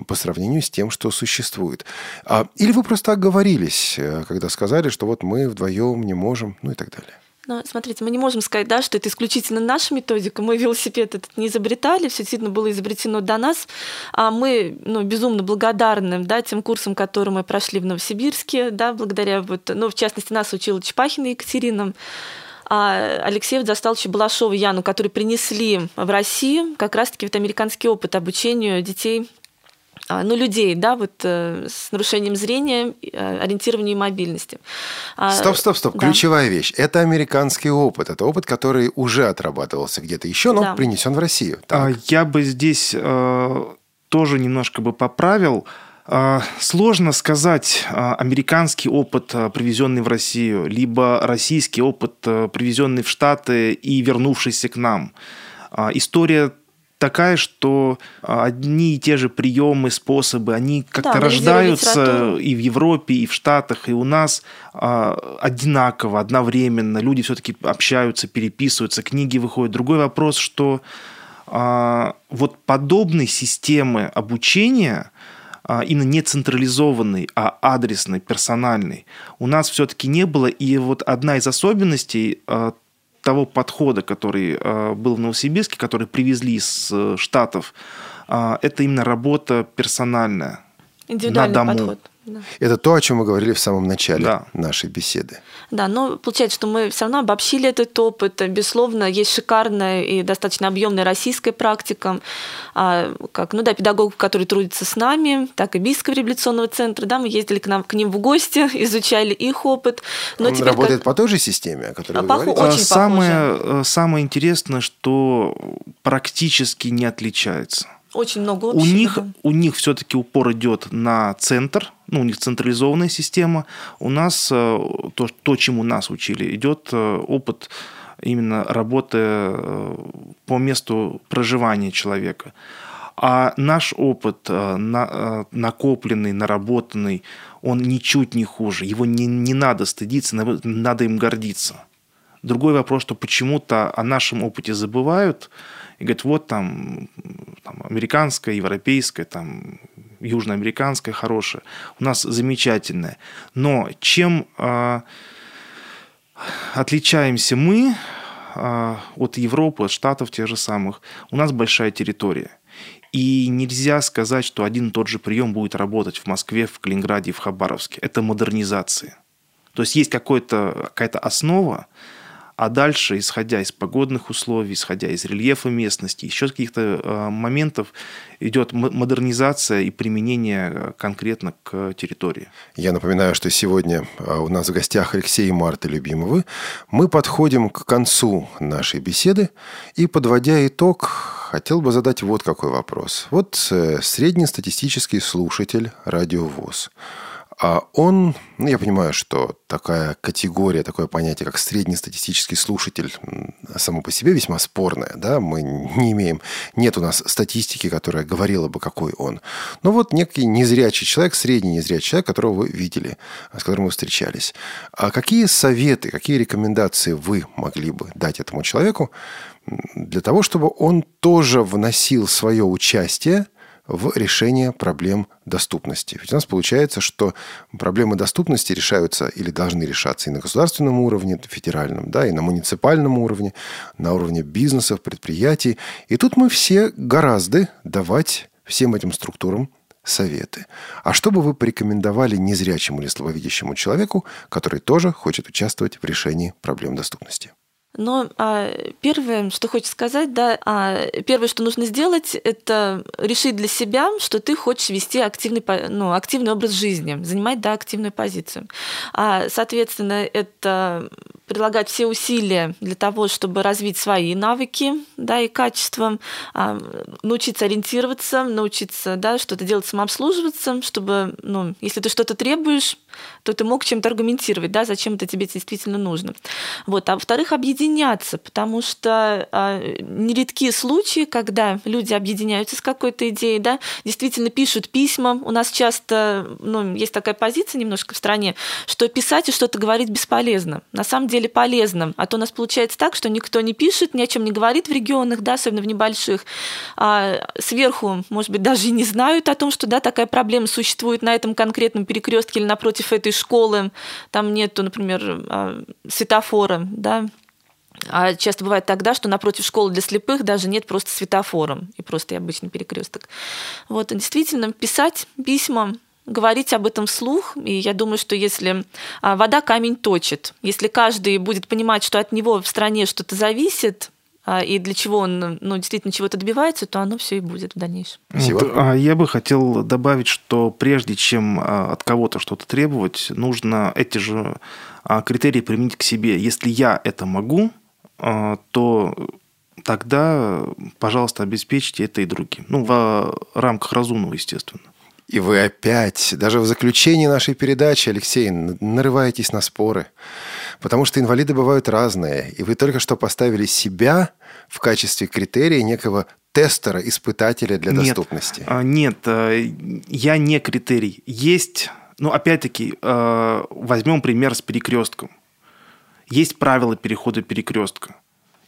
по сравнению с тем, что существует. А, или вы просто оговорились, э, когда сказали, что вот мы вдвоем не можем, ну и так далее. Но смотрите, мы не можем сказать, да, что это исключительно наша методика. Мы велосипед этот не изобретали, все действительно было изобретено до нас. А мы ну, безумно благодарны да, тем курсам, которые мы прошли в Новосибирске, да, благодаря, вот, ну, в частности, нас учила Чепахина Екатерина. А Алексеев застал еще Балашова Яну, которые принесли в Россию как раз-таки вот американский опыт обучению детей ну, людей, да, вот э, с нарушением зрения, э, ориентирования и мобильности. А, стоп, стоп, стоп. Да. Ключевая вещь. Это американский опыт. Это опыт, который уже отрабатывался где-то еще, но да. принесен в Россию. Так. Я бы здесь э, тоже немножко бы поправил. Э, сложно сказать американский опыт, привезенный в Россию, либо российский опыт, привезенный в Штаты и вернувшийся к нам. История такая, что а, одни и те же приемы, способы, они как-то да, рождаются и в Европе, и в Штатах, и у нас а, одинаково, одновременно. Люди все-таки общаются, переписываются, книги выходят. Другой вопрос, что а, вот подобной системы обучения именно не централизованной, а адресной, персональной, у нас все-таки не было. И вот одна из особенностей того подхода, который э, был в Новосибирске, который привезли из э, Штатов, э, это именно работа персональная. Индивидуальный на дому. подход. Да. Это то, о чем мы говорили в самом начале да. нашей беседы. Да, но получается, что мы все равно обобщили этот опыт. Безусловно, есть шикарная и достаточно объемная российская практика, а, как, ну да, педагогов, которые трудятся с нами, так и Бийского реабилитационного центра. Да, мы ездили к, нам, к ним в гости, изучали их опыт. Но Он теперь работает как... по той же системе, о которой а, вы пох... говорите? Очень самое, похоже. самое интересное, что практически не отличается. Очень много общего. У них, у них все-таки упор идет на центр, ну, у них централизованная система. У нас, э, то, то чему нас учили, идет э, опыт именно работы э, по месту проживания человека. А наш опыт, накопленный, наработанный, он ничуть не хуже. Его не, не надо стыдиться, надо им гордиться. Другой вопрос, что почему-то о нашем опыте забывают и говорят, вот там, там американская, европейская, там южноамериканская хорошая, у нас замечательная. Но чем э, отличаемся мы э, от Европы, от Штатов тех же самых? У нас большая территория. И нельзя сказать, что один и тот же прием будет работать в Москве, в Калининграде в Хабаровске. Это модернизация. То есть есть какая-то основа, а дальше, исходя из погодных условий, исходя из рельефа местности, еще каких-то э, моментов, идет модернизация и применение э, конкретно к территории. Я напоминаю, что сегодня э, у нас в гостях Алексей и Марта Любимовы. Мы подходим к концу нашей беседы и, подводя итог, хотел бы задать вот какой вопрос. Вот среднестатистический слушатель радиовоз – а он, ну, я понимаю, что такая категория, такое понятие, как среднестатистический слушатель, само по себе весьма спорное, да, мы не имеем, нет у нас статистики, которая говорила бы, какой он. Но вот некий незрячий человек, средний незрячий человек, которого вы видели, с которым вы встречались. А какие советы, какие рекомендации вы могли бы дать этому человеку для того, чтобы он тоже вносил свое участие в решение проблем доступности. Ведь у нас получается, что проблемы доступности решаются или должны решаться и на государственном уровне, федеральном, да, и на муниципальном уровне, на уровне бизнесов, предприятий. И тут мы все гораздо давать всем этим структурам советы. А что бы вы порекомендовали незрячему или слабовидящему человеку, который тоже хочет участвовать в решении проблем доступности? Но а, первое, что хочется сказать, да, а, первое, что нужно сделать, это решить для себя, что ты хочешь вести активный, ну, активный образ жизни, занимать да, активную позицию. А, соответственно, это прилагать все усилия для того, чтобы развить свои навыки да, и качества, а, научиться ориентироваться, научиться да, что-то делать самообслуживаться, чтобы, ну, если ты что-то требуешь, то ты мог чем-то аргументировать, да, зачем это тебе действительно нужно. Вот. А во-вторых, объединяться, потому что а, нередки случаи, когда люди объединяются с какой-то идеей, да, действительно пишут письма. У нас часто ну, есть такая позиция немножко в стране, что писать и что-то говорить бесполезно. На самом деле полезно. А то у нас получается так, что никто не пишет, ни о чем не говорит в регионах, да, особенно в небольших. А сверху, может быть, даже и не знают о том, что да, такая проблема существует на этом конкретном перекрестке или напротив этой школы, там нету, например, а, светофора, да, а часто бывает тогда, что напротив школы для слепых даже нет просто светофора и просто обычный перекресток. Вот, действительно, писать письма, говорить об этом вслух. И я думаю, что если а, вода камень точит, если каждый будет понимать, что от него в стране что-то зависит, и для чего он ну, действительно чего-то добивается, то оно все и будет в дальнейшем. Вот, а я бы хотел добавить, что прежде чем а, от кого-то что-то требовать, нужно эти же а, критерии применить к себе. Если я это могу, то тогда, пожалуйста, обеспечьте это и другим. Ну, в рамках разумного, естественно. И вы опять, даже в заключении нашей передачи, Алексей, нарываетесь на споры. Потому что инвалиды бывают разные. И вы только что поставили себя в качестве критерия некого тестера, испытателя для нет, доступности. А, нет, э, я не критерий. Есть, ну, опять-таки, э, возьмем пример с перекрестком. Есть правила перехода перекрестка.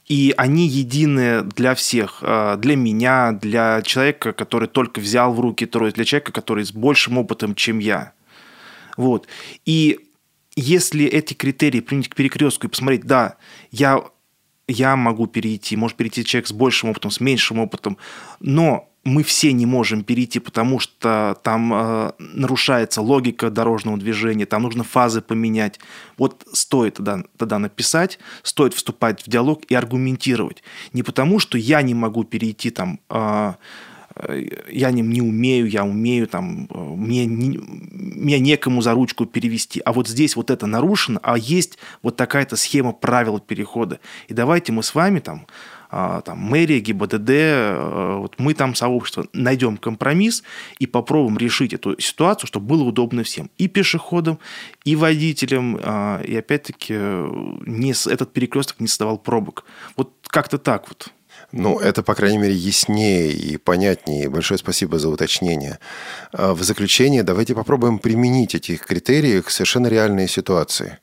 И они едины для всех. Э, для меня, для человека, который только взял в руки трое, для человека, который с большим опытом, чем я. Вот. И если эти критерии применить к перекрестку и посмотреть, да, я, я могу перейти, может перейти человек с большим опытом, с меньшим опытом, но мы все не можем перейти, потому что там э, нарушается логика дорожного движения, там нужно фазы поменять. Вот стоит тогда, тогда написать, стоит вступать в диалог и аргументировать. Не потому, что я не могу перейти там... Э, я не, не умею, я умею, там, мне, не, мне некому за ручку перевести. А вот здесь вот это нарушено, а есть вот такая-то схема правил перехода. И давайте мы с вами там, а, там мэрия, ГИБДД, э, вот мы там сообщество найдем компромисс и попробуем решить эту ситуацию, чтобы было удобно всем. И пешеходам, и водителям, а, и опять-таки не, этот перекресток не создавал пробок. Вот как-то так вот. Ну, это, по крайней мере, яснее и понятнее. Большое спасибо за уточнение. А в заключение давайте попробуем применить эти критерии к совершенно реальной ситуации.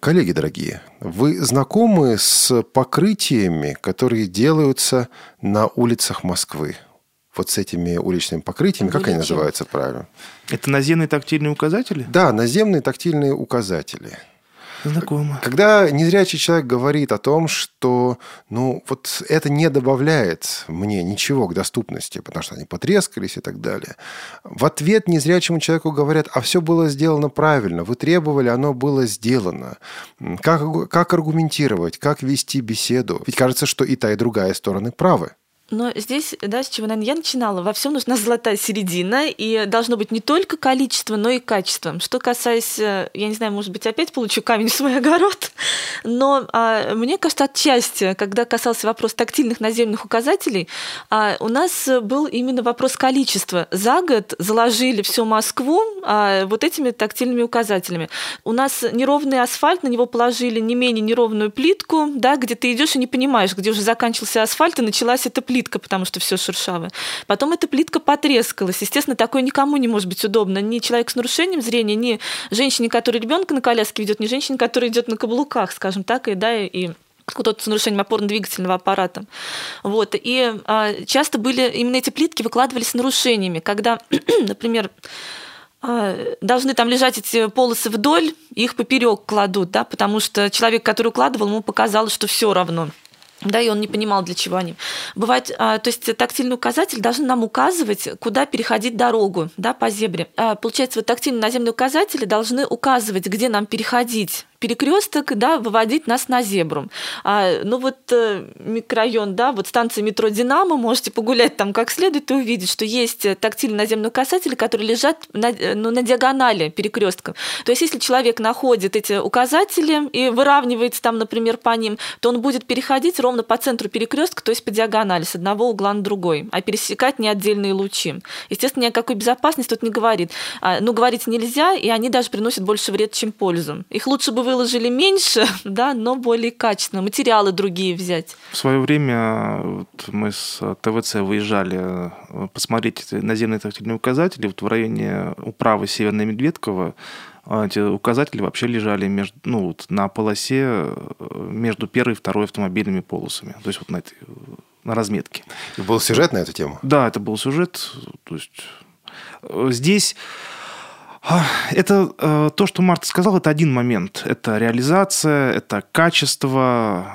Коллеги дорогие, вы знакомы с покрытиями, которые делаются на улицах Москвы? Вот с этими уличными покрытиями, как они называются правильно? Это наземные тактильные указатели? Да, наземные тактильные указатели. Знакомо. Когда незрячий человек говорит о том, что ну, вот это не добавляет мне ничего к доступности, потому что они потрескались и так далее, в ответ незрячему человеку говорят, а все было сделано правильно, вы требовали, оно было сделано. Как, как аргументировать, как вести беседу? Ведь кажется, что и та, и другая стороны правы. Но здесь, да, с чего, наверное, я начинала, во всем нужна золотая середина, и должно быть не только количество, но и качество. Что касается, я не знаю, может быть, опять получу камень в свой огород, но а, мне кажется, отчасти, когда касался вопрос тактильных наземных указателей, а, у нас был именно вопрос количества. За год заложили всю Москву а, вот этими тактильными указателями. У нас неровный асфальт, на него положили не менее неровную плитку, да, где ты идешь и не понимаешь, где уже заканчивался асфальт и началась эта плитка плитка, потому что все шершавое. Потом эта плитка потрескалась. Естественно, такое никому не может быть удобно. Ни человек с нарушением зрения, ни женщине, которая ребенка на коляске ведет, ни женщине, которая идет на каблуках, скажем так, и да, и кто-то с нарушением опорно-двигательного аппарата. Вот. И а, часто были именно эти плитки выкладывались с нарушениями, когда, например, а, должны там лежать эти полосы вдоль, их поперек кладут, да, потому что человек, который укладывал, ему показалось, что все равно да, и он не понимал, для чего они. Бывает, а, то есть тактильный указатель должен нам указывать, куда переходить дорогу, да, по зебре. А, получается, вот тактильные наземные указатели должны указывать, где нам переходить перекресток, да, выводить нас на зебру. А, ну вот э, микрорайон, да, вот станция метро «Динамо», можете погулять там как следует и увидеть, что есть тактильные наземные указатели, которые лежат на, ну, на диагонали перекрестков. То есть если человек находит эти указатели и выравнивается там, например, по ним, то он будет переходить ровно по центру перекрестка, то есть по диагонали, с одного угла на другой, а пересекать не отдельные лучи. Естественно, ни о какой безопасности тут не говорит. А, ну, говорить нельзя, и они даже приносят больше вред, чем пользу. Их лучше бы выложили меньше, да, но более качественно. Материалы другие взять. В свое время вот мы с ТВЦ выезжали э, посмотреть наземные тактильные указатели вот в районе управы Северная Медведкова. Эти указатели вообще лежали между, ну, вот на полосе э, между первой и второй автомобильными полосами. То есть вот на этой на разметке. И был сюжет на эту тему? Да, это был сюжет. То есть э, здесь это э, то, что Марта сказал, это один момент. Это реализация, это качество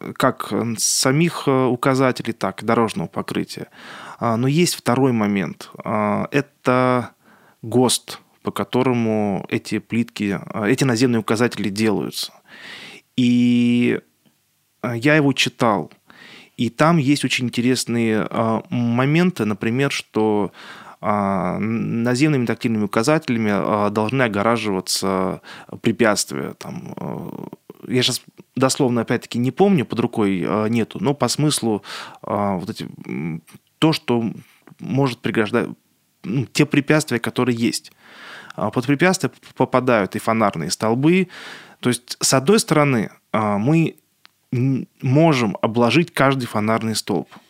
э, как самих э, указателей, так и дорожного покрытия. А, но есть второй момент. А, это ГОСТ, по которому эти плитки, эти наземные указатели делаются. И я его читал. И там есть очень интересные моменты, например, что а, наземными тактильными указателями а, должны огораживаться препятствия. Там, а, я сейчас дословно, опять-таки, не помню, под рукой нету, но по смыслу вот эти, то, что может преграждать, ну, те препятствия, которые есть. Под препятствия попадают и фонарные столбы. То есть, с одной стороны, мы можем обложить каждый фонарный столб –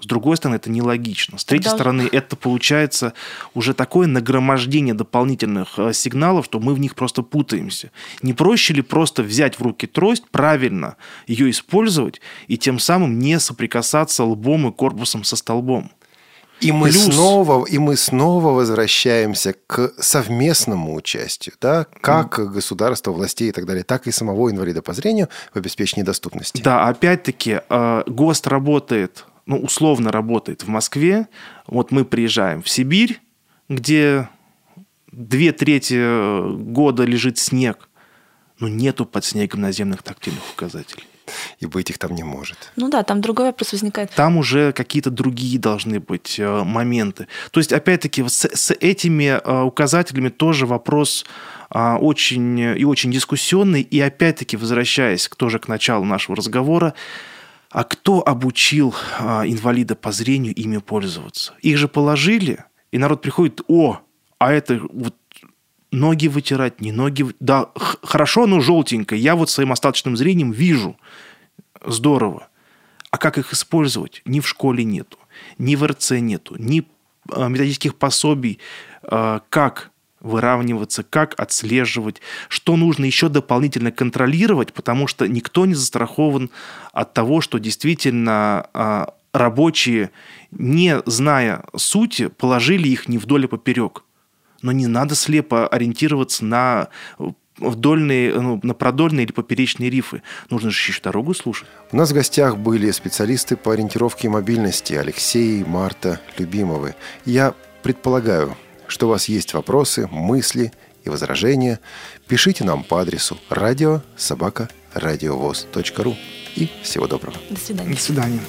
с другой стороны, это нелогично. С третьей Должен... стороны, это получается уже такое нагромождение дополнительных э, сигналов, что мы в них просто путаемся. Не проще ли просто взять в руки трость, правильно ее использовать и тем самым не соприкасаться лбом и корпусом со столбом? И мы, Плюс... снова, и мы снова возвращаемся к совместному участию, да, как mm. государства, властей и так далее, так и самого инвалида по зрению в обеспечении доступности. Да, опять-таки, э, ГОСТ работает ну, условно работает в Москве. Вот мы приезжаем в Сибирь, где две трети года лежит снег, но нету под снегом наземных тактильных указателей. И быть их там не может. Ну да, там другой вопрос возникает. Там уже какие-то другие должны быть э, моменты. То есть, опять-таки, с, с этими э, указателями тоже вопрос э, очень и очень дискуссионный. И опять-таки, возвращаясь тоже к началу нашего разговора, а кто обучил а, инвалида по зрению ими пользоваться? Их же положили, и народ приходит, о, а это вот ноги вытирать, не ноги... Да, хорошо, но желтенькое. Я вот своим остаточным зрением вижу. Здорово. А как их использовать? Ни в школе нету, ни в РЦ нету, ни а, методических пособий, а, как выравниваться, как отслеживать, что нужно еще дополнительно контролировать, потому что никто не застрахован от того, что действительно а, рабочие, не зная сути, положили их не вдоль, а поперек. Но не надо слепо ориентироваться на вдольные, ну, на продольные или поперечные рифы. Нужно же еще дорогу слушать. У нас в гостях были специалисты по ориентировке и мобильности Алексей и Марта Любимовы. Я предполагаю, что у вас есть вопросы, мысли и возражения, пишите нам по адресу радио собака радиовоз.ру. И всего доброго. До свидания. До свидания.